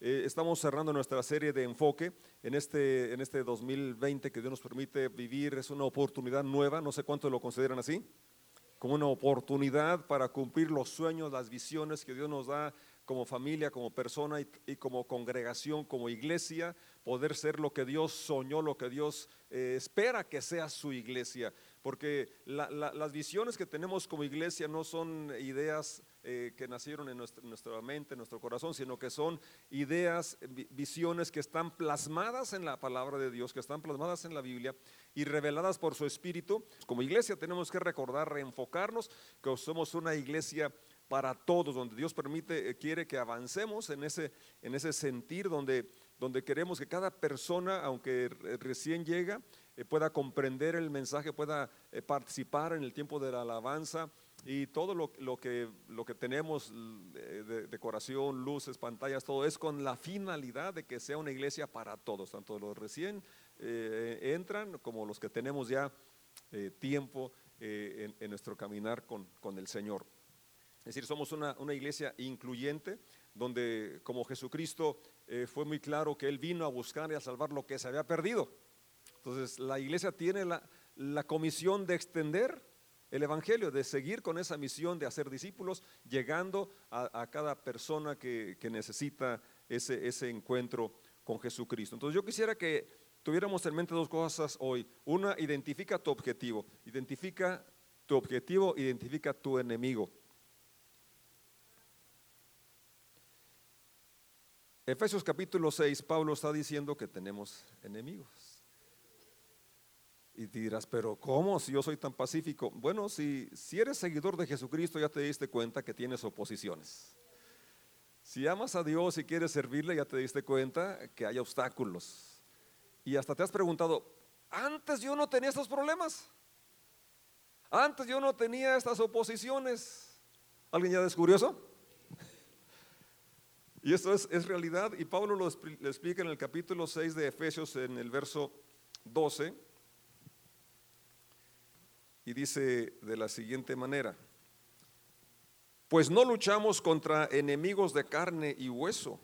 Eh, estamos cerrando nuestra serie de enfoque en este, en este 2020 que Dios nos permite vivir. Es una oportunidad nueva, no sé cuántos lo consideran así, como una oportunidad para cumplir los sueños, las visiones que Dios nos da como familia, como persona y, como congregación, como iglesia, poder ser lo que Dios soñó, lo que Dios eh, espera que sea su iglesia. Porque las visiones que tenemos como iglesia no son ideas eh, que nacieron en nuestra, mente, en nuestro corazón, sino que son ideas, visiones que están plasmadas en la palabra de Dios, que están plasmadas en la Biblia y reveladas por su Espíritu. Como iglesia tenemos que recordar, reenfocarnos, que somos una iglesia para todos, donde Dios permite, eh, quiere que avancemos en ese, en ese sentir, donde, donde queremos que cada persona, aunque recién llega, eh, pueda comprender el mensaje, pueda participar en el tiempo de la alabanza, y todo lo, que, lo que tenemos de decoración, luces, pantallas, todo es con la finalidad de que sea una iglesia para todos, tanto los recién eh, entran como los que tenemos ya eh, tiempo eh, en, nuestro caminar con, con, el Señor. Es decir, somos una, una iglesia incluyente, donde como Jesucristo fue muy claro que Él vino a buscar y a salvar lo que se había perdido. Entonces, la iglesia tiene la, la comisión de extender el Evangelio, de seguir con esa misión de hacer discípulos, llegando a, cada persona que, necesita ese, ese encuentro con Jesucristo. Entonces yo quisiera que tuviéramos en mente dos cosas hoy. Una, identifica tu objetivo. Identifica tu objetivo, identifica tu enemigo. Efesios capítulo 6, Pablo está diciendo que tenemos enemigos. Y dirás, pero ¿cómo si yo soy tan pacífico? Bueno, si, si eres seguidor de Jesucristo ya te diste cuenta que tienes oposiciones. Si amas a Dios y quieres servirle, ya te diste cuenta que hay obstáculos. Y hasta te has preguntado, antes yo no tenía estos problemas. Antes yo no tenía estas oposiciones. ¿Alguien ya descubrió eso? Y esto es, realidad. Y Pablo lo, lo explica en el capítulo 6 de Efesios, en el verso 12 y dice de la siguiente manera, pues no luchamos contra enemigos de carne y hueso,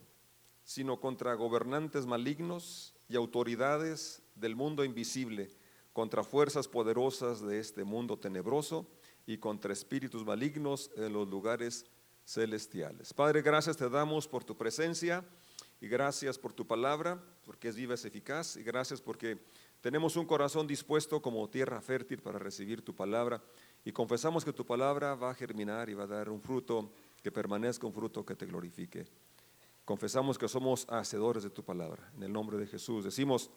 sino contra gobernantes malignos y autoridades del mundo invisible, contra fuerzas poderosas de este mundo tenebroso y contra espíritus malignos en los lugares celestiales. Padre, gracias te damos por tu presencia y gracias por tu palabra, porque es viva, es eficaz, y gracias porque tenemos un corazón dispuesto como tierra fértil para recibir tu palabra y confesamos que tu palabra va a germinar y va a dar un fruto que permanezca, un fruto que te glorifique. Confesamos que somos hacedores de tu palabra. En el nombre de Jesús decimos,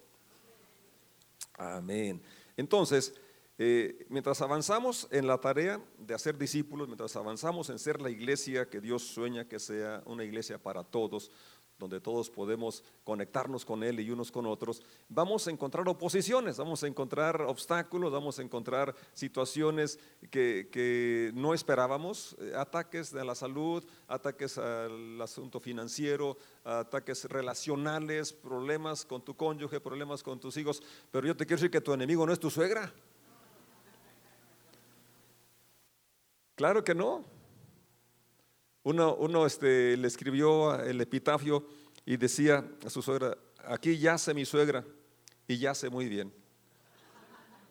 amén. Entonces, eh, mientras avanzamos en la tarea de hacer discípulos, mientras avanzamos en ser la iglesia que Dios sueña que sea una iglesia para todos, donde todos podemos conectarnos con Él y unos con otros, vamos a encontrar oposiciones, vamos a encontrar obstáculos, vamos a encontrar situaciones que, no esperábamos, eh, ataques a la salud, ataques al asunto financiero, ataques relacionales, problemas con tu cónyuge, problemas con tus hijos, pero yo te quiero decir que tu enemigo no es tu suegra. Claro que no. Uno, este, le escribió el epitafio y decía a su suegra, aquí yace mi suegra y yace muy bien.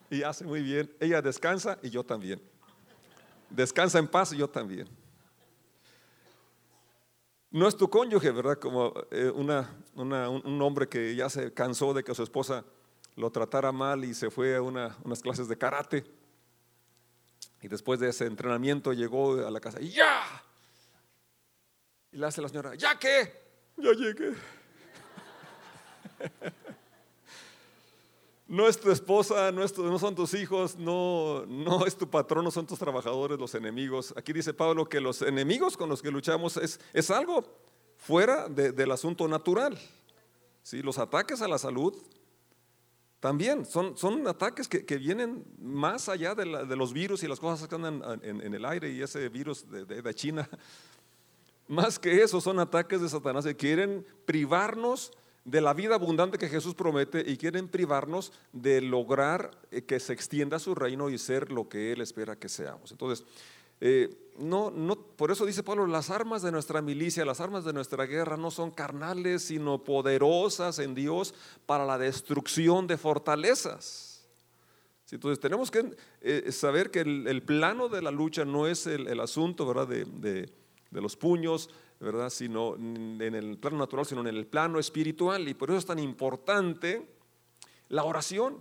Y yace muy bien. Ella descansa y yo también. Descansa en paz y yo también. No es tu cónyuge, ¿verdad? Como eh, un hombre que ya se cansó de que su esposa lo tratara mal y se fue a unas clases de karate. Y después de ese entrenamiento llegó a la casa y ya, y le hace la señora, ¿ya qué? Ya llegué. No es tu esposa, no, no son tus hijos, no, no es tu patrón, no son tus trabajadores, los enemigos. Aquí dice Pablo que los enemigos con los que luchamos es, es algo fuera del asunto natural. ¿Sí? Los ataques a la salud también son, son ataques que, que vienen más allá de, de, los virus y las cosas que andan en, en, el aire y ese virus de, de China más que eso, son ataques de Satanás que quieren privarnos de la vida abundante que Jesús promete y quieren privarnos de lograr eh, que se extienda su reino y ser lo que Él espera que seamos. Entonces, Eh, no, no, por eso dice Pablo, las armas de nuestra milicia, las armas de nuestra guerra no son carnales, sino poderosas en Dios para la destrucción de fortalezas. Entonces tenemos que eh, saber que el, plano de la lucha no es el, asunto ¿verdad? De, de, los puños, ¿verdad? sino en el plano natural, sino en el plano espiritual. Y por eso es tan importante la oración.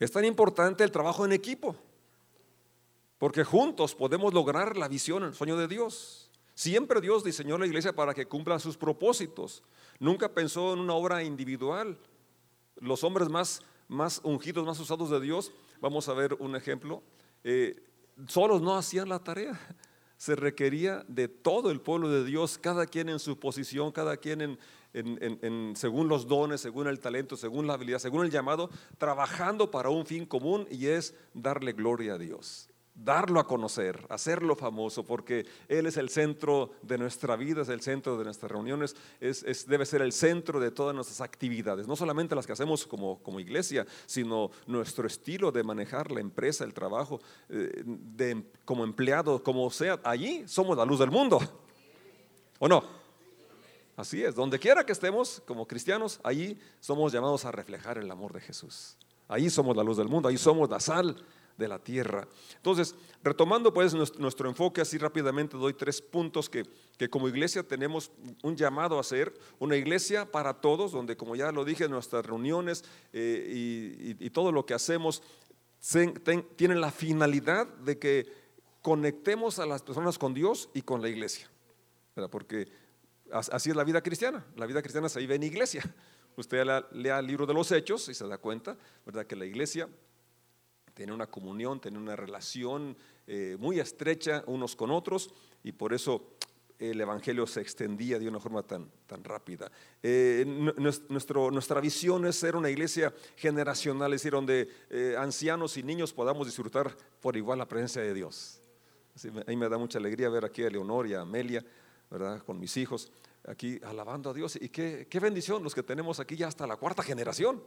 Es tan importante el trabajo en equipo. Porque juntos podemos lograr la visión, el sueño de Dios. Siempre Dios diseñó la iglesia para que cumpla sus propósitos. Nunca pensó en una obra individual. Los hombres más, más ungidos, más usados de Dios, vamos a ver un ejemplo, eh, solos no hacían la tarea. Se requería de todo el pueblo de Dios, cada quien en su posición, cada quien en, según los dones, según el talento, según la habilidad, según el llamado, trabajando para un fin común y es darle gloria a Dios darlo a conocer, hacerlo famoso, porque Él es el centro de nuestra vida, es el centro de nuestras reuniones, es, debe ser el centro de todas nuestras actividades, no solamente las que hacemos como, como iglesia, sino nuestro estilo de manejar la empresa, el trabajo, eh, de, como empleado, como sea, allí somos la luz del mundo, ¿o no? Así es, donde quiera que estemos como cristianos, allí somos llamados a reflejar el amor de Jesús. Ahí somos la luz del mundo, ahí somos la sal de la tierra. Entonces, retomando pues nuestro, enfoque así rápidamente, doy tres puntos que, como iglesia tenemos un llamado a hacer, una iglesia para todos, donde como ya lo dije, nuestras reuniones eh, y, todo lo que hacemos tienen la finalidad de que conectemos a las personas con Dios y con la iglesia, porque así es la vida cristiana, la vida cristiana se vive en iglesia. Usted lea el libro de los Hechos y se da cuenta, ¿verdad? Que la iglesia tiene una comunión, tiene una relación eh, muy estrecha unos con otros y por eso el Evangelio se extendía de una forma tan, tan rápida. Eh, nuestro, nuestra visión es ser una iglesia generacional, es decir, donde eh, ancianos y niños podamos disfrutar por igual la presencia de Dios. a mí me da mucha alegría ver aquí a Leonor y a Amelia, ¿verdad? Con mis hijos, aquí alabando a Dios. Y qué, qué bendición los que tenemos aquí ya hasta la cuarta generación.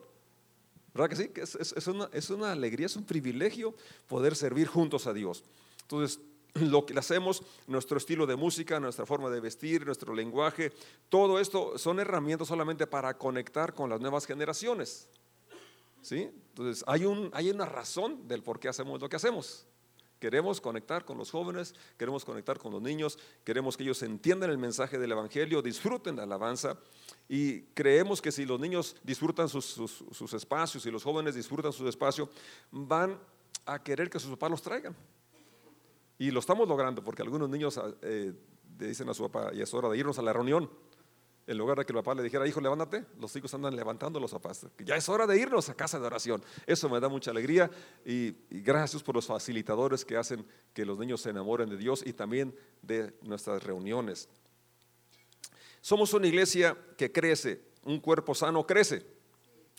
¿Verdad que sí? Es, una, alegría, es un privilegio poder servir juntos a Dios. Entonces, lo que hacemos, nuestro estilo de música, nuestra forma de vestir, nuestro lenguaje, todo esto son herramientas solamente para conectar con las nuevas generaciones. ¿Sí? Entonces, hay una razón del por qué hacemos lo que hacemos. Queremos conectar con los jóvenes, queremos conectar con los niños, queremos que ellos entiendan el mensaje del Evangelio, disfruten la alabanza y creemos que si los niños disfrutan sus, espacios y los jóvenes disfrutan su espacio, van a querer que sus papás los traigan. Y lo estamos logrando porque algunos niños eh, dicen a su papá, y es hora de irnos a la reunión en lugar de que el papá le dijera, hijo, levántate, los hijos andan levantando los papás. Ya es hora de irnos a casa de oración. Eso me da mucha alegría y, gracias por los facilitadores que hacen que los niños se enamoren de Dios y también de nuestras reuniones. Somos una iglesia que crece, un cuerpo sano crece.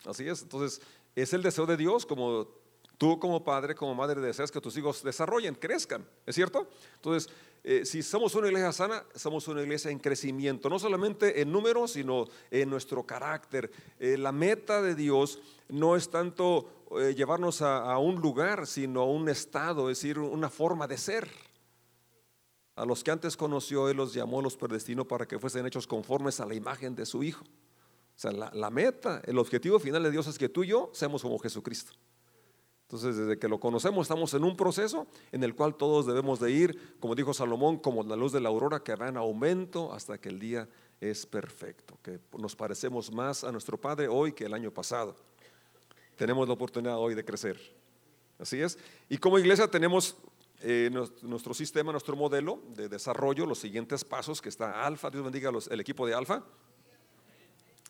Así es, entonces es el deseo de Dios como tú como padre, como madre deseas que tus hijos desarrollen, crezcan, ¿es cierto? Entonces, eh, si somos una iglesia sana, somos una iglesia en crecimiento, no solamente en número, sino en nuestro carácter. Eh, la meta de Dios no es tanto eh, llevarnos a, un lugar, sino a un estado, es decir, una forma de ser. A los que antes conoció, Él los llamó, los predestinó para que fuesen hechos conformes a la imagen de su Hijo. O sea, la meta, el objetivo final de Dios es que tú y yo seamos como Jesucristo. Entonces, desde que lo conocemos, estamos en un proceso en el cual todos debemos de ir, como dijo Salomón, como la luz de la aurora que va en aumento hasta que el día es perfecto, que nos parecemos más a nuestro Padre hoy que el año pasado. Tenemos la oportunidad hoy de crecer. Así es. Y como iglesia tenemos eh, nuestro sistema, nuestro modelo de desarrollo, los siguientes pasos que está Alfa, Dios bendiga el equipo de Alfa,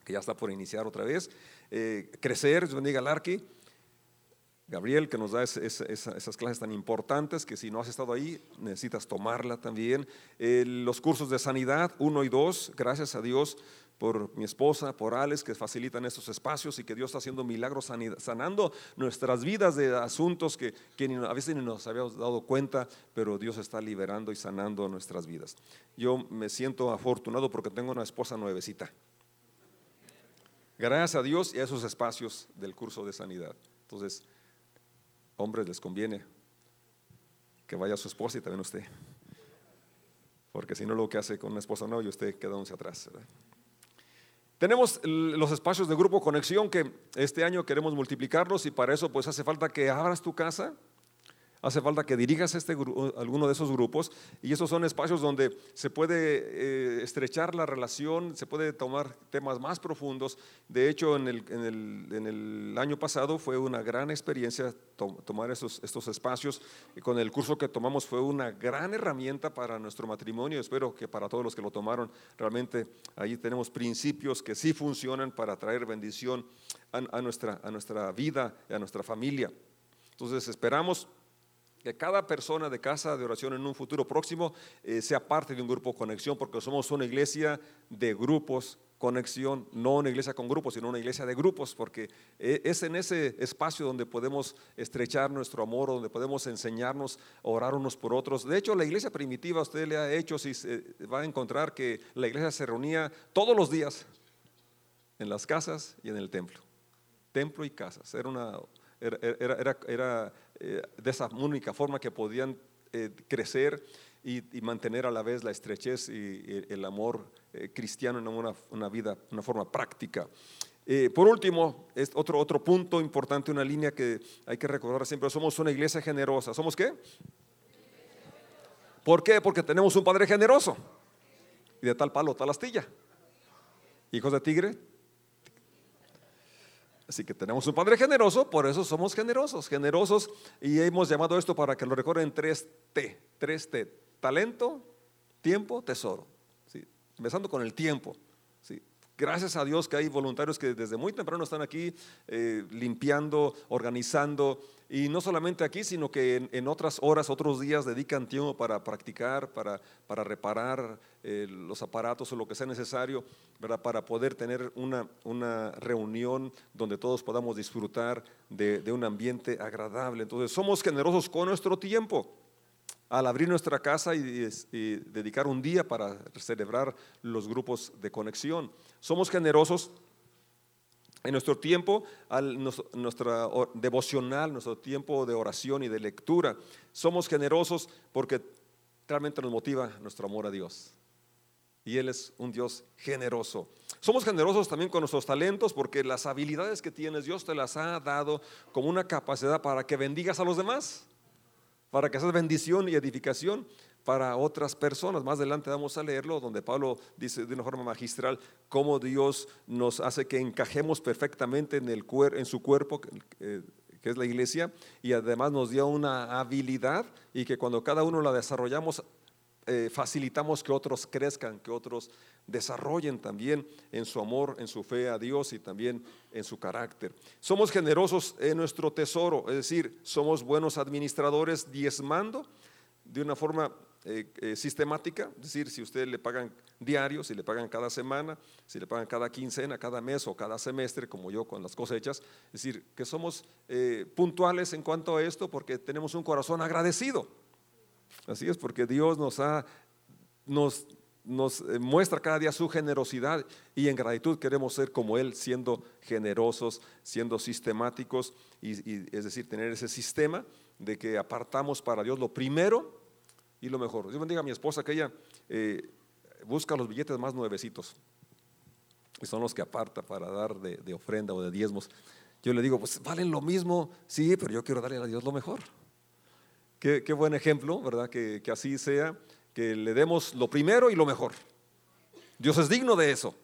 que ya está por iniciar otra vez. Eh, crecer, Dios bendiga al Arqui Gabriel, que nos da esas clases tan importantes que si no has estado ahí, necesitas tomarla también. Eh, los cursos de sanidad 1 y 2, gracias a Dios por mi esposa, por Alex, que facilitan estos espacios y que Dios está haciendo milagros sanando nuestras vidas de asuntos que, a veces ni nos habíamos dado cuenta, pero Dios está liberando y sanando nuestras vidas. Yo me siento afortunado porque tengo una esposa nuevecita. Gracias a Dios y a esos espacios del curso de sanidad. Entonces, hombres les conviene que vaya su esposa y también usted. Porque si no, lo que hace con una esposa no, y usted quedándose atrás. Tenemos los espacios de grupo conexión que este año queremos multiplicarlos y para eso pues hace falta que abras tu casa, Hace falta que dirijas este, alguno de esos grupos y esos son espacios donde se puede eh, estrechar la relación, se puede tomar temas más profundos. De hecho, en el, en el, año pasado fue una gran experiencia tomar esos, estos espacios. Y con el curso que tomamos fue una gran herramienta para nuestro matrimonio. Espero que para todos los que lo tomaron, realmente ahí tenemos principios que sí funcionan para traer bendición a, nuestra, a nuestra vida y a nuestra familia. Entonces esperamos que cada persona de casa de oración en un futuro próximo eh, sea parte de un grupo conexión, porque somos una iglesia de grupos conexión, no una iglesia con grupos, sino una iglesia de grupos, porque eh, es en ese espacio donde podemos estrechar nuestro amor, donde podemos enseñarnos a orar unos por otros. De hecho, la iglesia primitiva, usted le ha hecho, si va a encontrar que la iglesia se reunía todos los días en las casas y en el templo. Templo y casas. Era una era, era, eh, de esa única forma que podían eh, crecer y, mantener a la vez la estrechez y, el amor eh, cristiano en una, una, vida, una forma práctica. por último, es otro, otro punto importante, una línea que hay que recordar siempre, somos una iglesia generosa. ¿Somos qué? ¿Por qué? Porque tenemos un Padre generoso. Y de tal palo, tal astilla. Hijos de tigre, Así que tenemos un Padre generoso, por eso somos generosos, generosos. Y hemos llamado esto para que lo recuerden tres T, tres T, talento, tiempo, tesoro. ¿sí? Empezando con el tiempo. ¿sí? Gracias a Dios que hay voluntarios que desde muy temprano están aquí eh, limpiando, organizando, y no solamente aquí, sino que en, otras horas, otros días dedican tiempo para practicar, para, para reparar eh, los aparatos o lo que sea necesario, para poder tener una, una reunión donde todos podamos disfrutar de, de un ambiente agradable. Entonces, somos generosos con nuestro tiempo al abrir nuestra casa y, dedicar un día para celebrar los grupos de conexión. Somos generosos en nuestro tiempo, al, nuestra devocional, nuestro tiempo de oración y de lectura, somos generosos porque realmente nos motiva nuestro amor a Dios. Y Él es un Dios generoso. Somos generosos también con nuestros talentos porque las habilidades que tienes Dios te las ha dado como una capacidad para que bendigas a los demás, para que seas bendición y edificación para otras personas. Más adelante vamos a leerlo, donde Pablo dice de una forma magistral cómo Dios nos hace que encajemos perfectamente en, su cuerpo, que es la iglesia, y además nos dio una habilidad y que cuando cada uno la desarrollamos, eh, facilitamos que otros crezcan, que otros desarrollen también en su amor, en su fe a Dios y también en su carácter. Somos generosos en nuestro tesoro, es decir, somos buenos administradores diezmando de una forma eh, eh, sistemática, es decir, si usted le pagan diario, si le pagan cada semana, si le pagan cada quincena, cada mes o cada semestre, como yo con las cosechas, es decir, que somos eh, puntuales en cuanto a esto porque tenemos un corazón agradecido. Así es, porque Dios nos ha, nos, nos muestra cada día su generosidad y en gratitud queremos ser como Él, siendo generosos, siendo sistemáticos, y es decir, tener ese sistema de que apartamos para Dios lo primero y lo mejor. Yo bendiga a mi esposa que ella eh, busca los billetes más nuevecitos. Y son los que aparta para dar de, ofrenda o de diezmos. Yo le digo, pues valen lo mismo, sí, pero yo quiero darle a Dios lo mejor. Qué, buen ejemplo, ¿verdad? Que, que así sea, que le demos lo primero y lo mejor. Dios es digno de eso.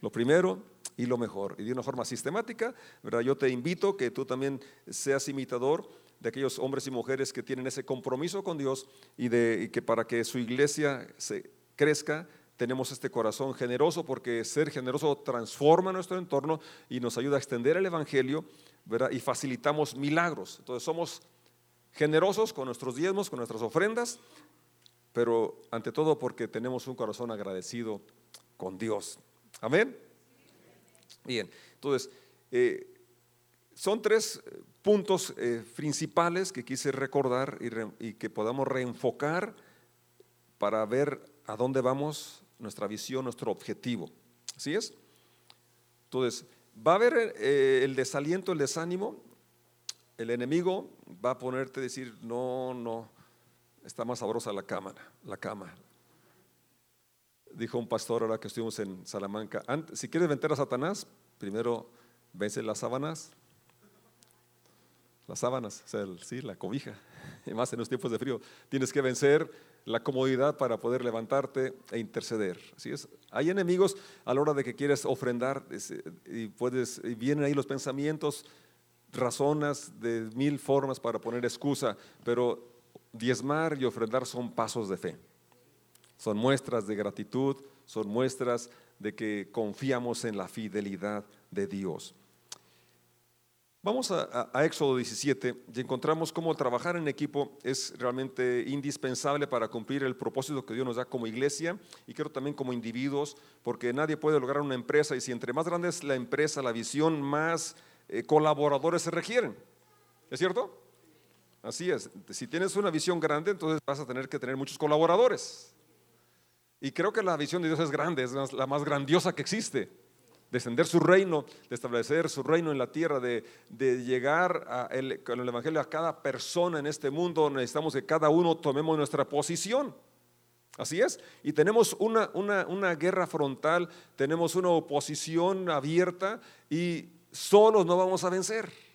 Lo primero y lo mejor. Y de una forma sistemática, ¿verdad? Yo te invito que tú también seas imitador de aquellos hombres y mujeres que tienen ese compromiso con Dios y, de, que para que su iglesia se crezca, tenemos este corazón generoso porque ser generoso transforma nuestro entorno y nos ayuda a extender el Evangelio ¿verdad? y facilitamos milagros. Entonces somos generosos con nuestros diezmos, con nuestras ofrendas, pero ante todo porque tenemos un corazón agradecido con Dios. Amén. Bien, entonces, eh, son tres puntos eh, principales que quise recordar y, que podamos reenfocar para ver a dónde vamos, nuestra visión, nuestro objetivo. ¿Así es? Entonces, va a haber eh, el desaliento, el desánimo. El enemigo va a ponerte a decir, no, no, está más sabrosa la cama, la cama. Dijo un pastor ahora que estuvimos en Salamanca, si quieres vencer a Satanás, primero vence las sábanas, las sábanas, o sea, sí, la cobija, y más en los tiempos de frío. Tienes que vencer la comodidad para poder levantarte e interceder. Así es. Hay enemigos a la hora de que quieres ofrendar y puedes vienen ahí los pensamientos, razonas de mil formas para poner excusa, pero diezmar y ofrendar son pasos de fe. Son muestras de gratitud, son muestras de que confiamos en la fidelidad de Dios. Vamos a, Éxodo 17 y encontramos cómo trabajar en equipo es realmente indispensable para cumplir el propósito que Dios nos da como iglesia y creo también como individuos, porque nadie puede lograr una empresa y si entre más grande es la empresa, la visión, más eh, colaboradores se requieren. ¿Es cierto? Así es. Si tienes una visión grande, entonces vas a tener que tener muchos colaboradores. Y creo que la visión de Dios es grande, es la más grandiosa que existe descender su reino, de establecer su reino en la tierra, de, llegar con el Evangelio a cada persona en este mundo, necesitamos que cada uno tomemos nuestra posición. Así es. Y tenemos una, una guerra frontal, tenemos una oposición abierta y solos no vamos a vencer.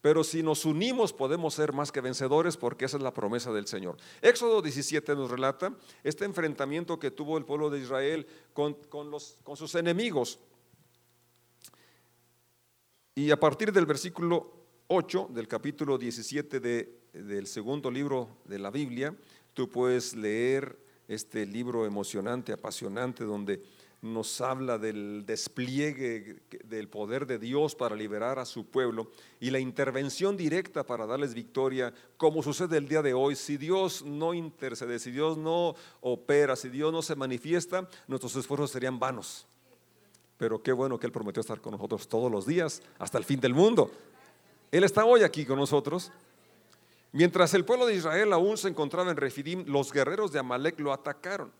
Pero si nos unimos podemos ser más que vencedores porque esa es la promesa del Señor. Éxodo 17 nos relata este enfrentamiento que tuvo el pueblo de Israel con, sus enemigos. Y a partir del versículo 8 del capítulo 17 del segundo libro de la Biblia, tú puedes leer este libro emocionante, apasionante, donde nos habla del despliegue del poder de Dios para liberar a su pueblo y la intervención directa para darles victoria, como sucede el día de hoy. Si Dios no intercede, si Dios no opera, si Dios no se manifiesta, nuestros esfuerzos serían vanos pero qué bueno que Él prometió estar con nosotros todos los días hasta el fin del mundo. Él está hoy aquí con nosotros. Mientras el pueblo de Israel aún se encontraba en Refidim, los guerreros de Amalek lo atacaron.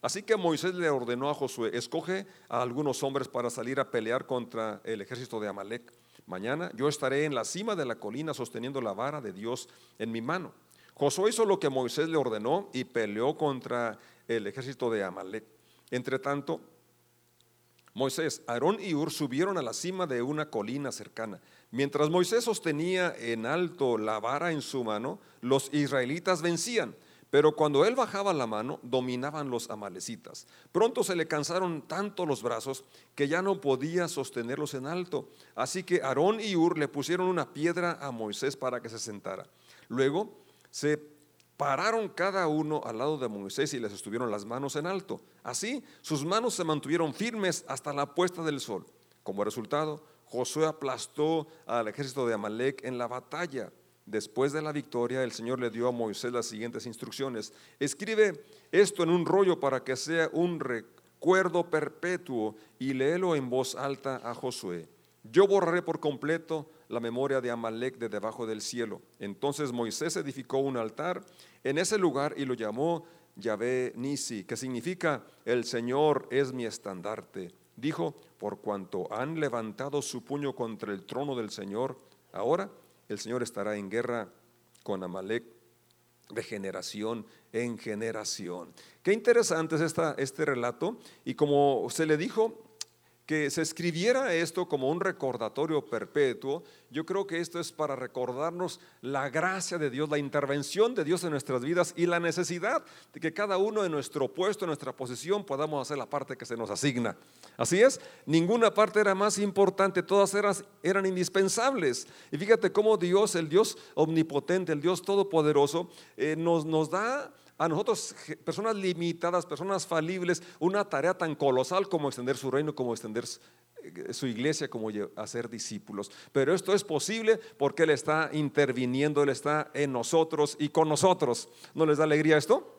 Así que Moisés le ordenó a Josué, escoge a algunos hombres para salir a pelear contra el ejército de Amalek. Mañana yo estaré en la cima de la colina sosteniendo la vara de Dios en mi mano. Josué hizo lo que Moisés le ordenó y peleó contra el ejército de Amalek. Entre tanto, Moisés, Aarón y Ur subieron a la cima de una colina cercana. Mientras Moisés sostenía en alto la vara en su mano, los israelitas vencían. Pero cuando él bajaba la mano, dominaban los amalecitas. Pronto se le cansaron tanto los brazos que ya no podía sostenerlos en alto. Así que Aarón y Ur le pusieron una piedra a Moisés para que se sentara. Luego se pararon cada uno al lado de Moisés y les estuvieron las manos en alto. Así, sus manos se mantuvieron firmes hasta la puesta del sol. Como resultado, Josué aplastó al ejército de Amalek en la batalla. Después de la victoria, el Señor le dio a Moisés las siguientes instrucciones. Escribe esto en un rollo para que sea un recuerdo perpetuo y léelo en voz alta a Josué. Yo borraré por completo la memoria de Amalek de debajo del cielo. Entonces Moisés edificó un altar en ese lugar y lo llamó Yahvé Nisi, que significa el Señor es mi estandarte. Dijo, por cuanto han levantado su puño contra el trono del Señor, ahora el Señor estará en guerra con Amalek de generación en generación. Qué interesante es esta, este relato y como se le dijo que se escribiera esto como un recordatorio perpetuo, yo creo que esto es para recordarnos la gracia de Dios, la intervención de Dios en nuestras vidas y la necesidad de que cada uno en nuestro puesto, en nuestra posición, podamos hacer la parte que se nos asigna. Así es, ninguna parte era más importante, todas eran, eran indispensables. Y fíjate cómo Dios, el Dios omnipotente, el Dios todopoderoso, eh, nos, nos da a nosotros, personas limitadas, personas falibles, una tarea tan colosal como extender su reino, como extender eh, su iglesia, como hacer discípulos. Pero esto es posible porque Él está interviniendo, Él está en nosotros y con nosotros. ¿No les da alegría esto?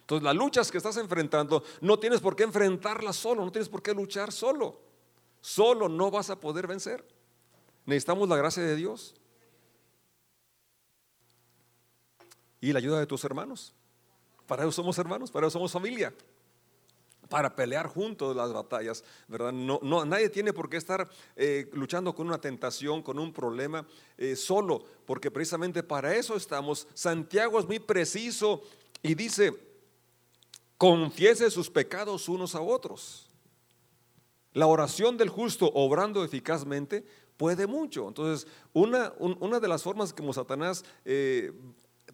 Entonces, las luchas que estás enfrentando, no tienes por qué enfrentarlas solo, no tienes por qué luchar solo. Solo no vas a poder vencer. Necesitamos la gracia de Dios. Y la ayuda de tus hermanos. Para eso somos hermanos, para eso somos familia. para pelear juntos las batallas, ¿verdad? No, no, nadie tiene por qué estar eh, luchando con una tentación, con un problema eh, solo, porque precisamente para eso estamos. Santiago es muy preciso y dice, confiese sus pecados unos a otros. La oración del justo obrando eficazmente puede mucho. Entonces, una, una de las formas como Satanás eh,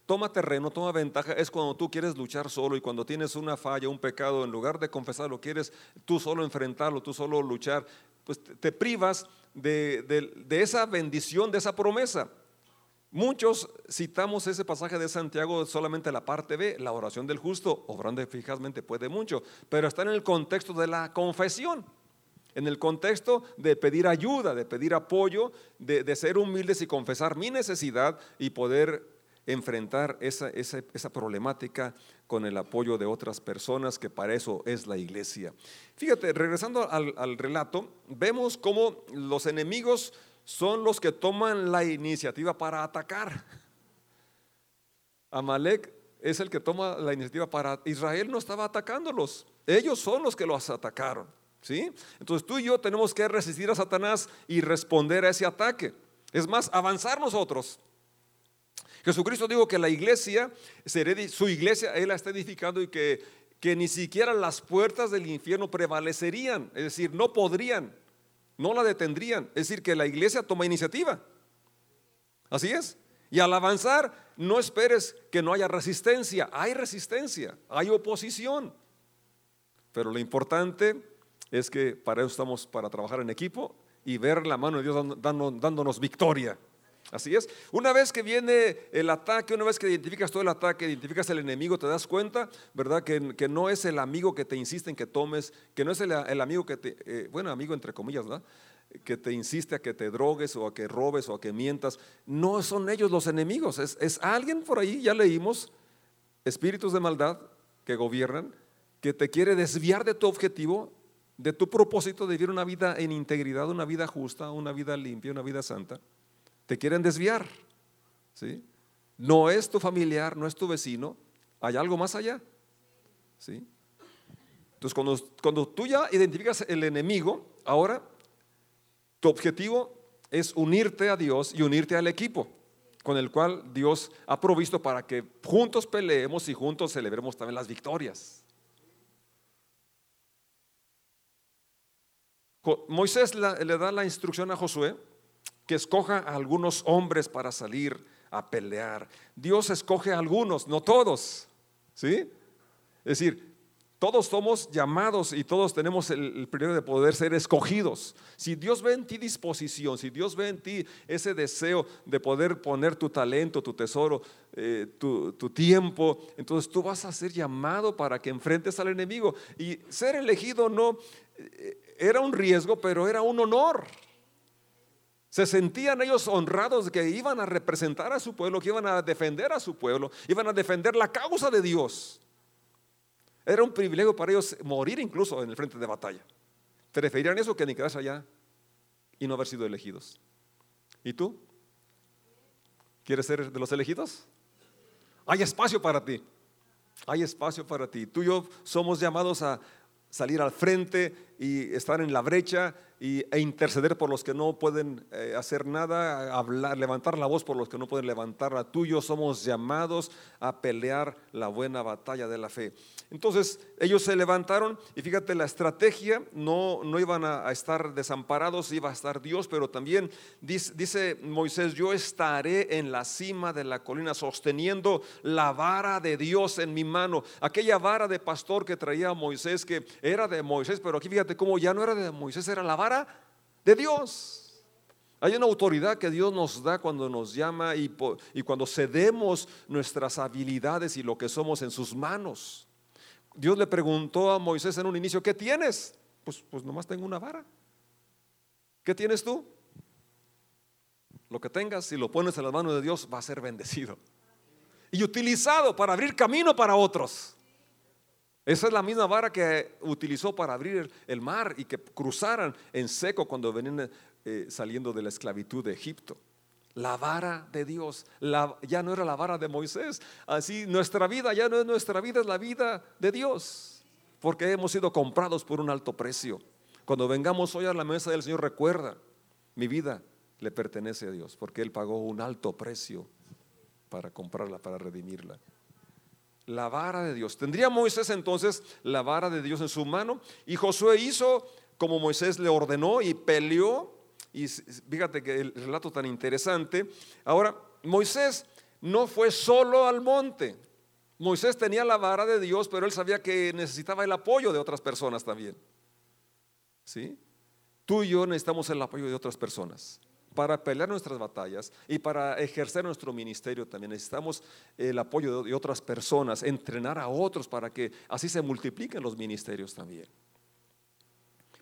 toma terreno, toma ventaja, es cuando tú quieres luchar solo y cuando tienes una falla, un pecado, en lugar de confesarlo, quieres tú solo enfrentarlo, tú solo luchar, pues te, privas de, de esa bendición, de esa promesa. Muchos citamos ese pasaje de Santiago solamente la parte B, la oración del justo, obrando eficazmente puede mucho, pero está en el contexto de la confesión, en el contexto de pedir ayuda, de pedir apoyo, de, de ser humildes y confesar mi necesidad y poder enfrentar esa, esa, problemática con el apoyo de otras personas, que para eso es la iglesia. Fíjate, regresando al, relato, vemos cómo los enemigos son los que toman la iniciativa para atacar. Amalek es el que toma la iniciativa para... Israel no estaba atacándolos, ellos son los que los atacaron. ¿sí? Entonces tú y yo tenemos que resistir a Satanás y responder a ese ataque. Es más, avanzar nosotros Jesucristo dijo que la iglesia, su iglesia, Él la está edificando y que, que ni siquiera las puertas del infierno prevalecerían, es decir, no podrían, no la detendrían. Es decir, que la iglesia toma iniciativa. Así es. Y al avanzar, no esperes que no haya resistencia. Hay resistencia, hay oposición. Pero lo importante es que para eso estamos, para trabajar en equipo y ver la mano de Dios dándonos victoria. Así es. Una vez que viene el ataque, una vez que identificas todo el ataque, identificas el enemigo, te das cuenta, ¿verdad? Que, que no es el amigo que te insiste en que tomes, que no es el, amigo que te, eh, bueno, amigo entre comillas, ¿verdad? Que te insiste a que te drogues o a que robes o a que mientas. No son ellos los enemigos, es, es alguien por ahí, ya leímos, espíritus de maldad que gobiernan, que te quiere desviar de tu objetivo, de tu propósito de vivir una vida en integridad, una vida justa, una vida limpia, una vida santa te quieren desviar. ¿sí? No es tu familiar, no es tu vecino, hay algo más allá. ¿sí? Entonces, cuando, cuando tú ya identificas el enemigo, ahora tu objetivo es unirte a Dios y unirte al equipo con el cual Dios ha provisto para que juntos peleemos y juntos celebremos también las victorias. Moisés le da la instrucción a Josué que escoja a algunos hombres para salir a pelear. Dios escoge a algunos, no todos. ¿Sí? Es decir, todos somos llamados y todos tenemos el, periodo de poder ser escogidos. Si Dios ve en ti disposición, si Dios ve en ti ese deseo de poder poner tu talento, tu tesoro, eh, tu, tu, tiempo, entonces tú vas a ser llamado para que enfrentes al enemigo. Y ser elegido no eh, era un riesgo, pero era un honor. Se sentían ellos honrados que iban a representar a su pueblo, que iban a defender a su pueblo, iban a defender la causa de Dios. Era un privilegio para ellos morir incluso en el frente de batalla. Preferirían eso que ni quedarse allá y no haber sido elegidos. ¿Y tú? ¿Quieres ser de los elegidos? Hay espacio para ti. Hay espacio para ti. Tú y yo somos llamados a salir al frente y estar en la brecha e interceder por los que no pueden eh, hacer nada, hablar, levantar la voz por los que no pueden levantarla. Tú y yo somos llamados a pelear la buena batalla de la fe. Entonces ellos se levantaron y fíjate la estrategia, no, no iban a, estar desamparados, iba a estar Dios, pero también dice, dice Moisés, yo estaré en la cima de la colina sosteniendo la vara de Dios en mi mano. Aquella vara de pastor que traía Moisés, que era de Moisés, pero aquí fíjate cómo ya no era de Moisés, era la vara de Dios. Hay una autoridad que Dios nos da cuando nos llama y, y, cuando cedemos nuestras habilidades y lo que somos en sus manos. Dios le preguntó a Moisés en un inicio, ¿qué tienes? Pues, pues nomás tengo una vara. ¿Qué tienes tú? Lo que tengas, si lo pones en las manos de Dios, va a ser bendecido. Y utilizado para abrir camino para otros. Esa es la misma vara que utilizó para abrir el mar y que cruzaran en seco cuando venían eh, saliendo de la esclavitud de Egipto. La vara de Dios, ya no era la vara de Moisés. Así nuestra vida ya no es nuestra vida, es la vida de Dios. porque hemos sido comprados por un alto precio. Cuando vengamos hoy a la mesa del Señor, recuerda, mi vida le pertenece a Dios, porque Él pagó un alto precio para comprarla, para redimirla. La vara de Dios. Tendría Moisés entonces la vara de Dios en su mano y Josué hizo como Moisés le ordenó y peleó. Y fíjate que el relato tan interesante. Ahora, Moisés no fue solo al monte. Moisés tenía la vara de Dios, pero él sabía que necesitaba el apoyo de otras personas también. ¿Sí? Tú y yo necesitamos el apoyo de otras personas para pelear nuestras batallas y para ejercer nuestro ministerio también necesitamos el apoyo de otras personas, entrenar a otros para que así se multipliquen los ministerios también.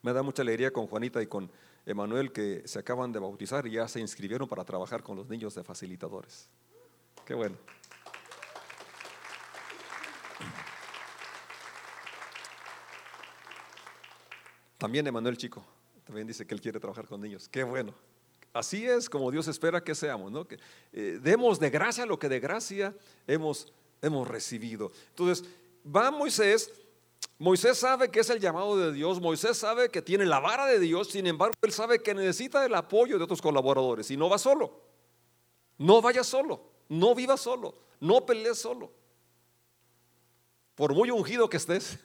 Me da mucha alegría con Juanita y con Emanuel que se acaban de bautizar y ya se inscribieron para trabajar con los niños de facilitadores. Qué bueno. También Emanuel Chico, también dice que él quiere trabajar con niños. Qué bueno. Así es como Dios espera que seamos, ¿no? Que eh, demos de gracia lo que de gracia hemos, hemos recibido. Entonces, va Moisés, Moisés sabe que es el llamado de Dios, Moisés sabe que tiene la vara de Dios, sin embargo, él sabe que necesita el apoyo de otros colaboradores y no va solo. No vaya solo, no viva solo, no pelee solo. Por muy ungido que estés,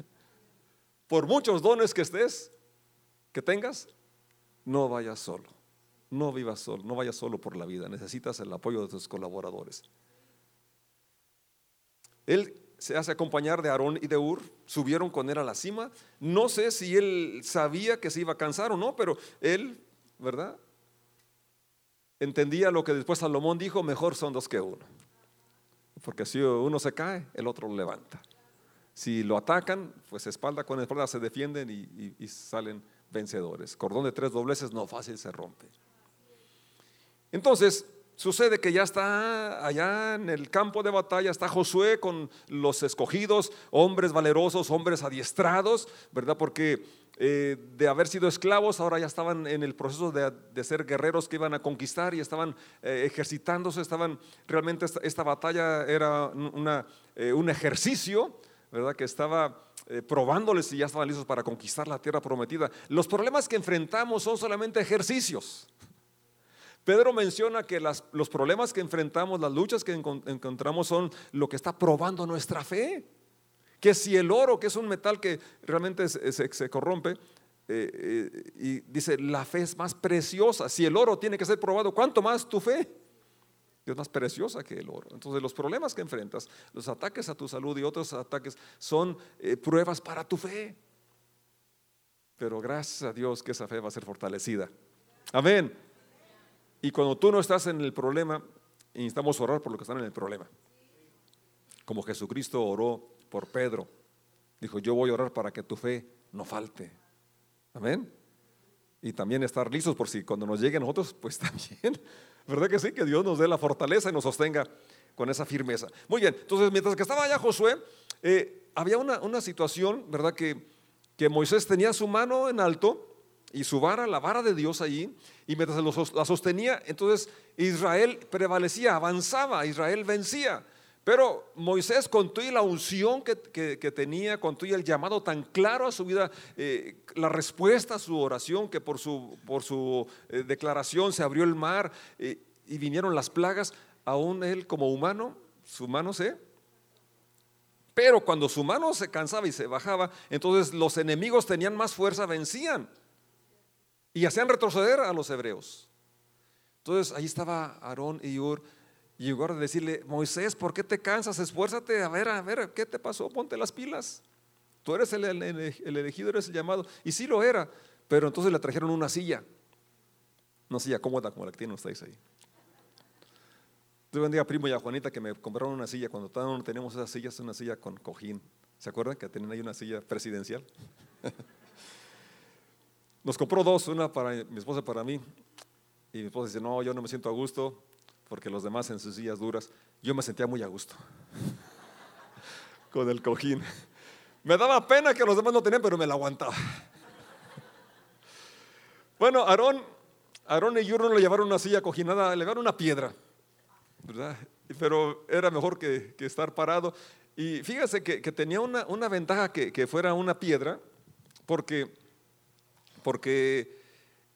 por muchos dones que estés, que tengas, no vayas solo. No vivas solo, no vayas solo por la vida, necesitas el apoyo de tus colaboradores. Él se hace acompañar de Aarón y de Ur, subieron con él a la cima. No sé si él sabía que se iba a cansar o no, pero él, ¿verdad? Entendía lo que después Salomón dijo, mejor son dos que uno. Porque si uno se cae, el otro lo levanta. Si lo atacan, pues espalda con espalda se defienden y, y salen vencedores. Cordón de tres dobleces no fácil se rompe. Entonces, sucede que ya está allá en el campo de batalla, está Josué con los escogidos, hombres valerosos, hombres adiestrados, ¿verdad? Porque eh, de haber sido esclavos, ahora ya estaban en el proceso de, ser guerreros que iban a conquistar y estaban eh, ejercitándose, estaban, realmente esta, batalla era una, eh, un ejercicio, ¿verdad? Que estaba probándoles si ya estaban listos para conquistar la tierra prometida. Los problemas que enfrentamos son solamente ejercicios. Pedro menciona que los problemas que enfrentamos, las luchas que encontramos son lo que está probando nuestra fe. Que si el oro, que es un metal que realmente se, corrompe, eh, eh, y dice, la fe es más preciosa. Si el oro tiene que ser probado, ¿cuánto más tu fe? Es más preciosa que el oro. Entonces los problemas que enfrentas, los ataques a tu salud y otros ataques son eh, pruebas para tu fe. Pero gracias a Dios que esa fe va a ser fortalecida. Amén. Y cuando tú no estás en el problema, necesitamos orar por lo que están en el problema. Como Jesucristo oró por Pedro. Dijo, yo voy a orar para que tu fe no falte. Amén. Y también estar listos por si cuando nos llegue a nosotros, pues también. ¿Verdad que sí? Que Dios nos dé la fortaleza y nos sostenga con esa firmeza. Muy bien, entonces mientras que estaba allá Josué, eh, había una, una, situación, ¿verdad? Que, que Moisés tenía su mano en alto y su vara, la vara de Dios allí, y mientras la sostenía, entonces Israel prevalecía, avanzaba, Israel vencía. Pero Moisés, con toda la unción que, tenía, con todo el llamado tan claro a su vida, eh, la respuesta a su oración, que por su, por su eh, declaración se abrió el mar eh, y vinieron las plagas, aún él como humano, su mano se... Pero cuando su mano se cansaba y se bajaba, entonces los enemigos tenían más fuerza, vencían y hacían retroceder a los hebreos. Entonces ahí estaba Aarón y Ur y en lugar de decirle, Moisés, ¿por qué te cansas? Esfuérzate, a ver, a ver, ¿qué te pasó? Ponte las pilas. Tú eres el, elegido, eres el llamado. Y sí lo era, pero entonces le trajeron una silla. Una silla cómoda como la que tienen ustedes ahí. Yo bendiga a Primo y a Juanita que me compraron una silla. Cuando teníamos esas sillas, una silla con cojín. ¿Se acuerdan que tenían ahí una silla presidencial? Nos compró dos, una para mi esposa y para mí. Y mi esposa dice, no, yo no me siento a gusto porque los demás en sus sillas duras. Yo me sentía muy a gusto con el cojín. Me daba pena que los demás no tenían, pero me la aguantaba. Bueno, Aarón, Aarón y Yuro le llevaron una silla cojinada, le llevaron una piedra, ¿verdad? Pero era mejor que, que estar parado. Y fíjese que, tenía una, una ventaja que, que, fuera una piedra, porque, porque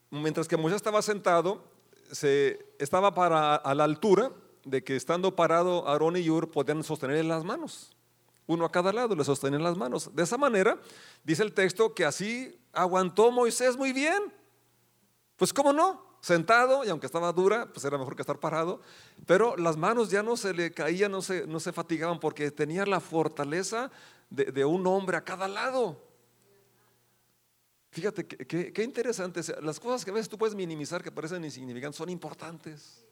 mientras que Moisés estaba sentado, se, estaba para, a la altura de que estando parado Aarón y Ur podían sostener las manos. Uno a cada lado le sostenían las manos. De esa manera, dice el texto que así aguantó Moisés muy bien. Pues cómo no, sentado y aunque estaba dura, pues era mejor que estar parado, pero las manos ya no se le caían, no se, no se fatigaban porque tenía la fortaleza de, un hombre a cada lado. Fíjate qué interesante, las cosas que a veces tú puedes minimizar que parecen insignificantes son importantes.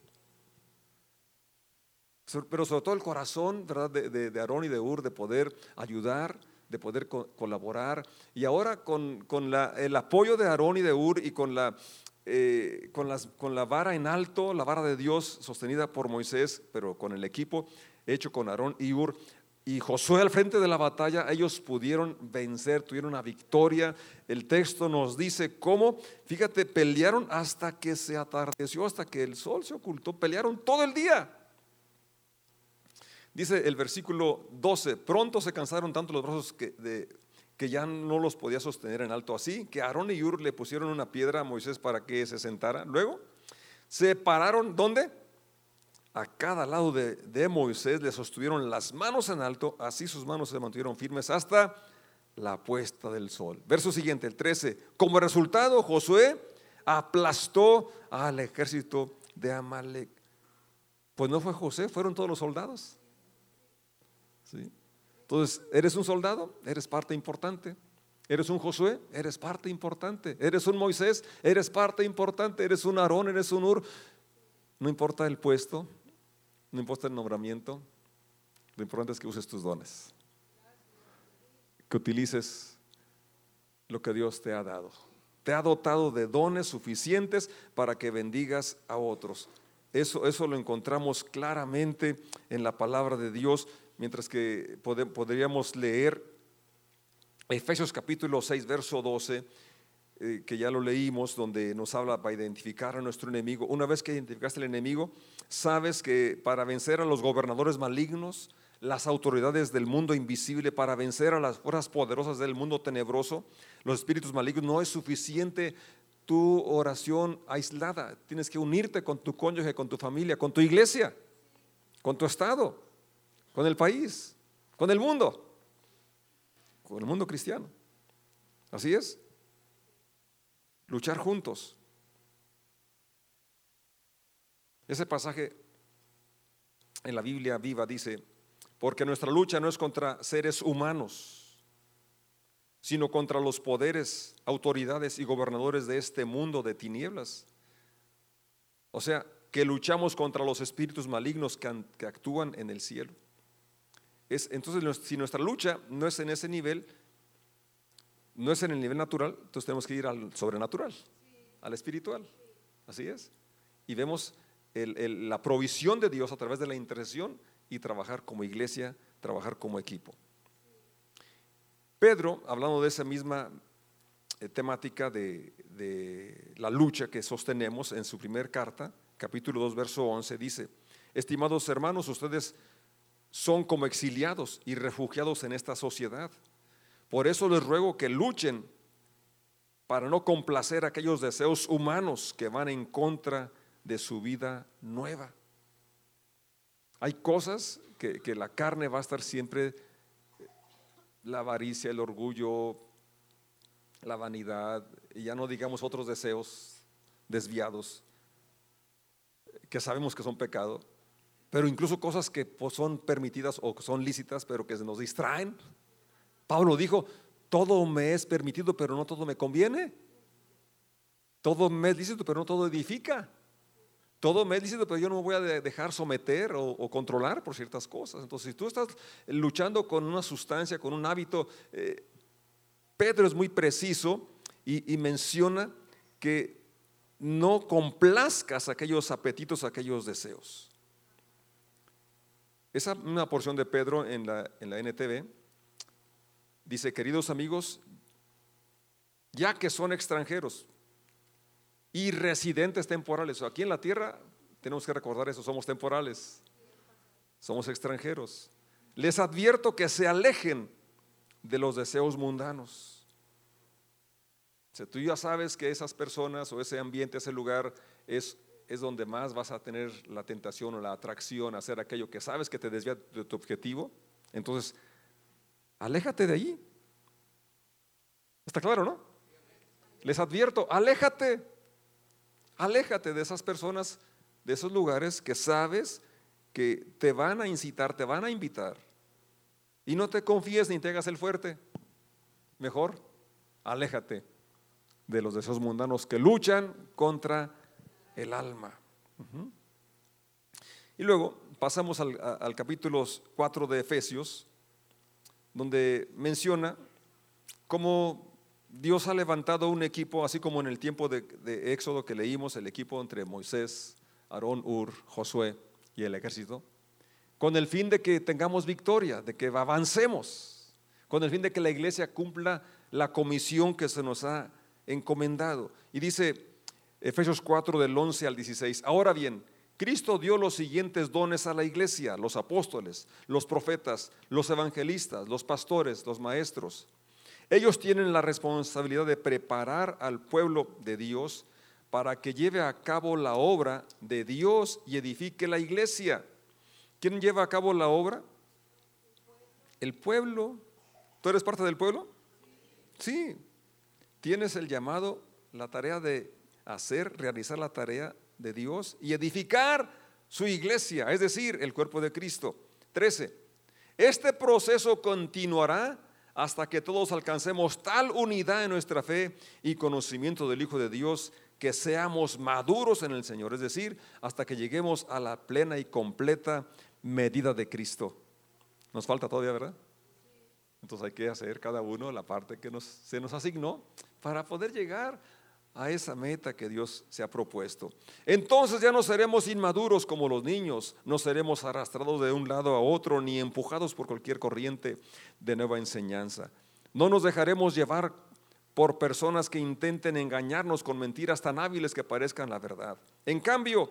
Pero sobre todo el corazón ¿verdad? De, Aarón y de Ur de poder ayudar, de poder colaborar. Y ahora con, con la, el apoyo de Aarón y de Ur y con la eh, con, con la vara en alto, la vara de Dios sostenida por Moisés, pero con el equipo hecho con Aarón y Ur, y Josué al frente de la batalla, ellos pudieron vencer, tuvieron una victoria. El texto nos dice cómo, fíjate, pelearon hasta que se atardeció, hasta que el sol se ocultó, pelearon todo el día. Dice el versículo 12, pronto se cansaron tanto los brazos que ya no los podía sostener en alto así, que Aarón y Ur le pusieron una piedra a Moisés para que se sentara. Luego se pararon, ¿dónde? A cada lado de, Moisés le sostuvieron las manos en alto, así sus manos se mantuvieron firmes hasta la puesta del sol. Verso siguiente, el 13. Como resultado, Josué aplastó al ejército de Amalek. Pues no fue José, fueron todos los soldados. ¿Sí? Entonces, ¿eres un soldado? Eres parte importante. ¿Eres un Josué? Eres parte importante. ¿Eres un Moisés? Eres parte importante. ¿Eres un Aarón? ¿Eres un Ur? No importa el puesto, no importa el nombramiento, lo importante es que uses tus dones, que utilices lo que Dios te ha dado. Te ha dotado de dones suficientes para que bendigas a otros. Eso, eso lo encontramos claramente en la palabra de Dios mientras que podríamos leer Efesios capítulo 6, verso 12, eh, que ya lo leímos, donde nos habla para identificar a nuestro enemigo. Una vez que identificaste al enemigo, sabes que para vencer a los gobernadores malignos, las autoridades del mundo invisible, para vencer a las fuerzas poderosas del mundo tenebroso, los espíritus malignos, no es suficiente tu oración aislada. Tienes que unirte con tu cónyuge, con tu familia, con tu iglesia, con tu estado con el país, con el mundo, con el mundo cristiano. Así es. Luchar juntos. Ese pasaje en la Biblia viva dice, porque nuestra lucha no es contra seres humanos, sino contra los poderes, autoridades y gobernadores de este mundo de tinieblas. O sea, que luchamos contra los espíritus malignos que, actúan en el cielo entonces, si nuestra lucha no es en ese nivel, no es en el nivel natural, entonces tenemos que ir al sobrenatural, al espiritual. Así es. Y vemos la provisión de Dios a través de la intercesión y trabajar como iglesia, trabajar como equipo. Pedro, hablando de esa misma eh, temática de, la lucha que sostenemos en su primer carta, capítulo 2, verso 11, dice, estimados hermanos, ustedes son como exiliados y refugiados en esta sociedad. Por eso les ruego que luchen para no complacer aquellos deseos humanos que van en contra de su vida nueva. Hay cosas que, la carne va a estar siempre, la avaricia, el orgullo, la vanidad, y ya no digamos otros deseos desviados, que sabemos que son pecado, pero incluso cosas que pues, son permitidas o son lícitas, pero que nos distraen. Pablo dijo, todo me es permitido, pero no todo me conviene. Todo me es lícito, pero no todo edifica. Todo me es lícito, pero yo no me voy a dejar someter o, controlar por ciertas cosas. Entonces, si tú estás luchando con una sustancia, con un hábito, eh, Pedro es muy preciso y, menciona que no complazcas aquellos apetitos, aquellos deseos. Esa una porción de Pedro en la, en la NTV dice, queridos amigos, ya que son extranjeros y residentes temporales, aquí en la tierra tenemos que recordar eso, somos temporales, somos extranjeros. Les advierto que se alejen de los deseos mundanos. Si tú ya sabes que esas personas o ese ambiente, ese lugar es, es donde más vas a tener la tentación o la atracción a hacer aquello que sabes que te desvía de tu objetivo, entonces aléjate de allí. ¿Está claro, no? Les advierto, aléjate, aléjate de esas personas, de esos lugares que sabes que te van a incitar, te van a invitar. Y no te confíes ni te hagas el fuerte. Mejor, aléjate de los deseos mundanos que luchan contra el alma. Y luego pasamos al, al capítulo 4 de Efesios, donde menciona cómo Dios ha levantado un equipo, así como en el tiempo de, Éxodo que leímos, el equipo entre Moisés, Aarón, Ur, Josué y el ejército, con el fin de que tengamos victoria, de que avancemos, con el fin de que la iglesia cumpla la comisión que se nos ha encomendado. Y dice Efesios 4 del 11 al 16, ahora bien, Cristo dio los siguientes dones a la iglesia, los apóstoles, los profetas, los evangelistas, los pastores, los maestros ellos tienen la responsabilidad de preparar al pueblo de Dios para que lleve a cabo la obra de Dios y edifique la iglesia. ¿Quién lleva a cabo la obra? El pueblo. ¿Tú eres parte del pueblo? Sí. Tienes el llamado, la tarea de hacer, realizar la tarea de Dios y edificar su iglesia, es decir, el cuerpo de Cristo. 13. Este proceso continuará hasta que todos alcancemos tal unidad en nuestra fe y conocimiento del Hijo de Dios que seamos maduros en el Señor, es decir, hasta que lleguemos a la plena y completa medida de Cristo. Nos falta todavía, ¿verdad? Entonces hay que hacer cada uno la parte que se nos asignó para poder llegar a esa meta que Dios se ha propuesto. Entonces ya no seremos inmaduros como los niños, no seremos arrastrados de un lado a otro ni empujados por cualquier corriente de nueva enseñanza. No nos dejaremos llevar por personas que intenten engañarnos con mentiras tan hábiles que parezcan la verdad. En cambio,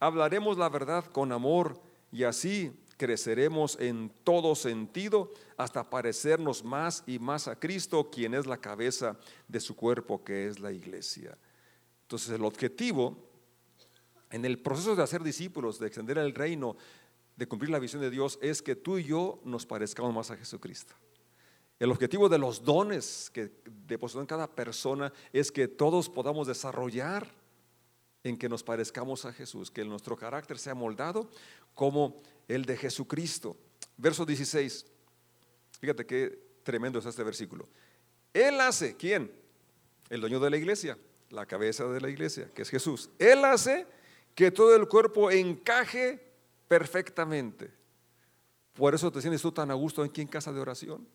hablaremos la verdad con amor y así creceremos en todo sentido hasta parecernos más y más a Cristo, quien es la cabeza de su cuerpo, que es la iglesia. Entonces el objetivo en el proceso de hacer discípulos, de extender el reino, de cumplir la visión de Dios, es que tú y yo nos parezcamos más a Jesucristo. El objetivo de los dones que depositan cada persona es que todos podamos desarrollar en que nos parezcamos a Jesús, que nuestro carácter sea moldado como el de Jesucristo. Verso 16. Fíjate qué tremendo es este versículo. Él hace, ¿quién? El dueño de la iglesia, la cabeza de la iglesia, que es Jesús. Él hace que todo el cuerpo encaje perfectamente. Por eso te sientes tú tan a gusto aquí en casa de oración.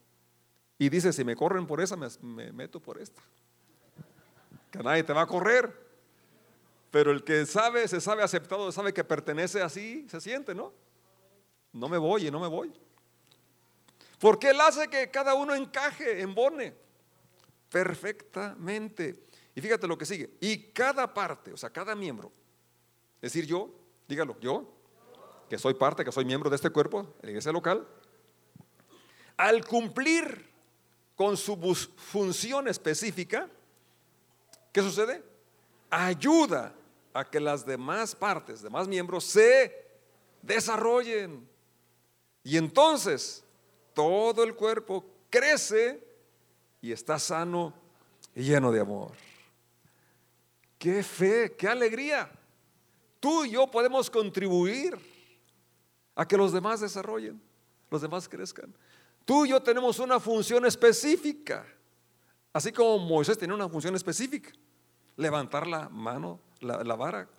Y dices, si me corren por esa, me, me meto por esta. Que nadie te va a correr. Pero el que sabe, se sabe aceptado, sabe que pertenece así, se siente, ¿no? No me voy y no me voy. Porque Él hace que cada uno encaje, embone perfectamente. Y fíjate lo que sigue. Y cada parte, o sea, cada miembro, es decir, yo, dígalo, yo, que soy parte, que soy miembro de este cuerpo, la iglesia local, al cumplir con su función específica, ¿qué sucede? Ayuda a que las demás partes, demás miembros, se desarrollen. Y entonces todo el cuerpo crece y está sano y lleno de amor. Qué fe, qué alegría. Tú y yo podemos contribuir a que los demás desarrollen, los demás crezcan. Tú y yo tenemos una función específica, así como Moisés tenía una función específica, levantar la mano, la, la vara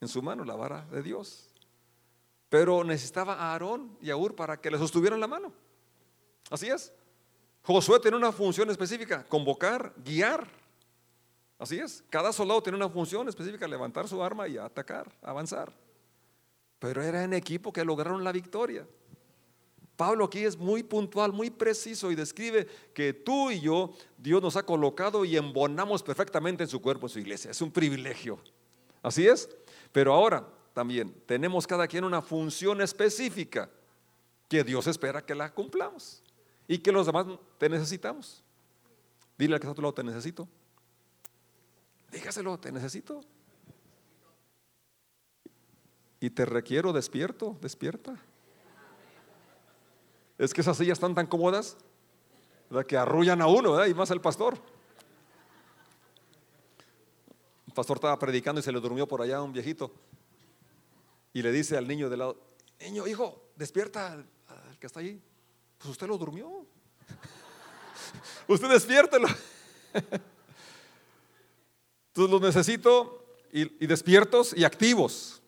en su mano, la vara de Dios. Pero necesitaba a Aarón y a Ur para que le sostuvieran la mano. Así es. Josué tiene una función específica, convocar, guiar. Así es. Cada soldado tiene una función específica, levantar su arma y atacar, avanzar. Pero era en equipo que lograron la victoria. Pablo aquí es muy puntual, muy preciso y describe que tú y yo, Dios nos ha colocado y embonamos perfectamente en su cuerpo, en su iglesia. Es un privilegio. Así es. Pero ahora, también tenemos cada quien una función específica. que Dios espera que la cumplamos y que los demás te necesitamos. Dile al que está a tu lado, te necesito. Dígaselo, te necesito. Y te requiero despierto, despierta. Es que esas sillas están tan cómodas que arrullan a uno, y más al pastor. El pastor estaba predicando y se le durmió por allá un viejito. Y le dice al niño de lado, niño, hijo, despierta al, que está allí. Pues usted lo durmió. usted despiértelo. Entonces los necesito y, despiertos y activos.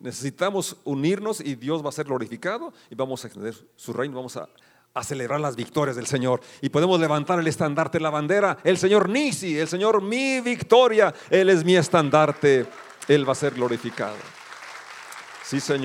Necesitamos unirnos y Dios va a ser glorificado y vamos a extender su reino, vamos a, a celebrar las victorias del Señor. Y podemos levantar el estandarte, la bandera, el Señor Nisi, el Señor mi victoria, Él es mi estandarte, Él va a ser glorificado. Sí, Señor.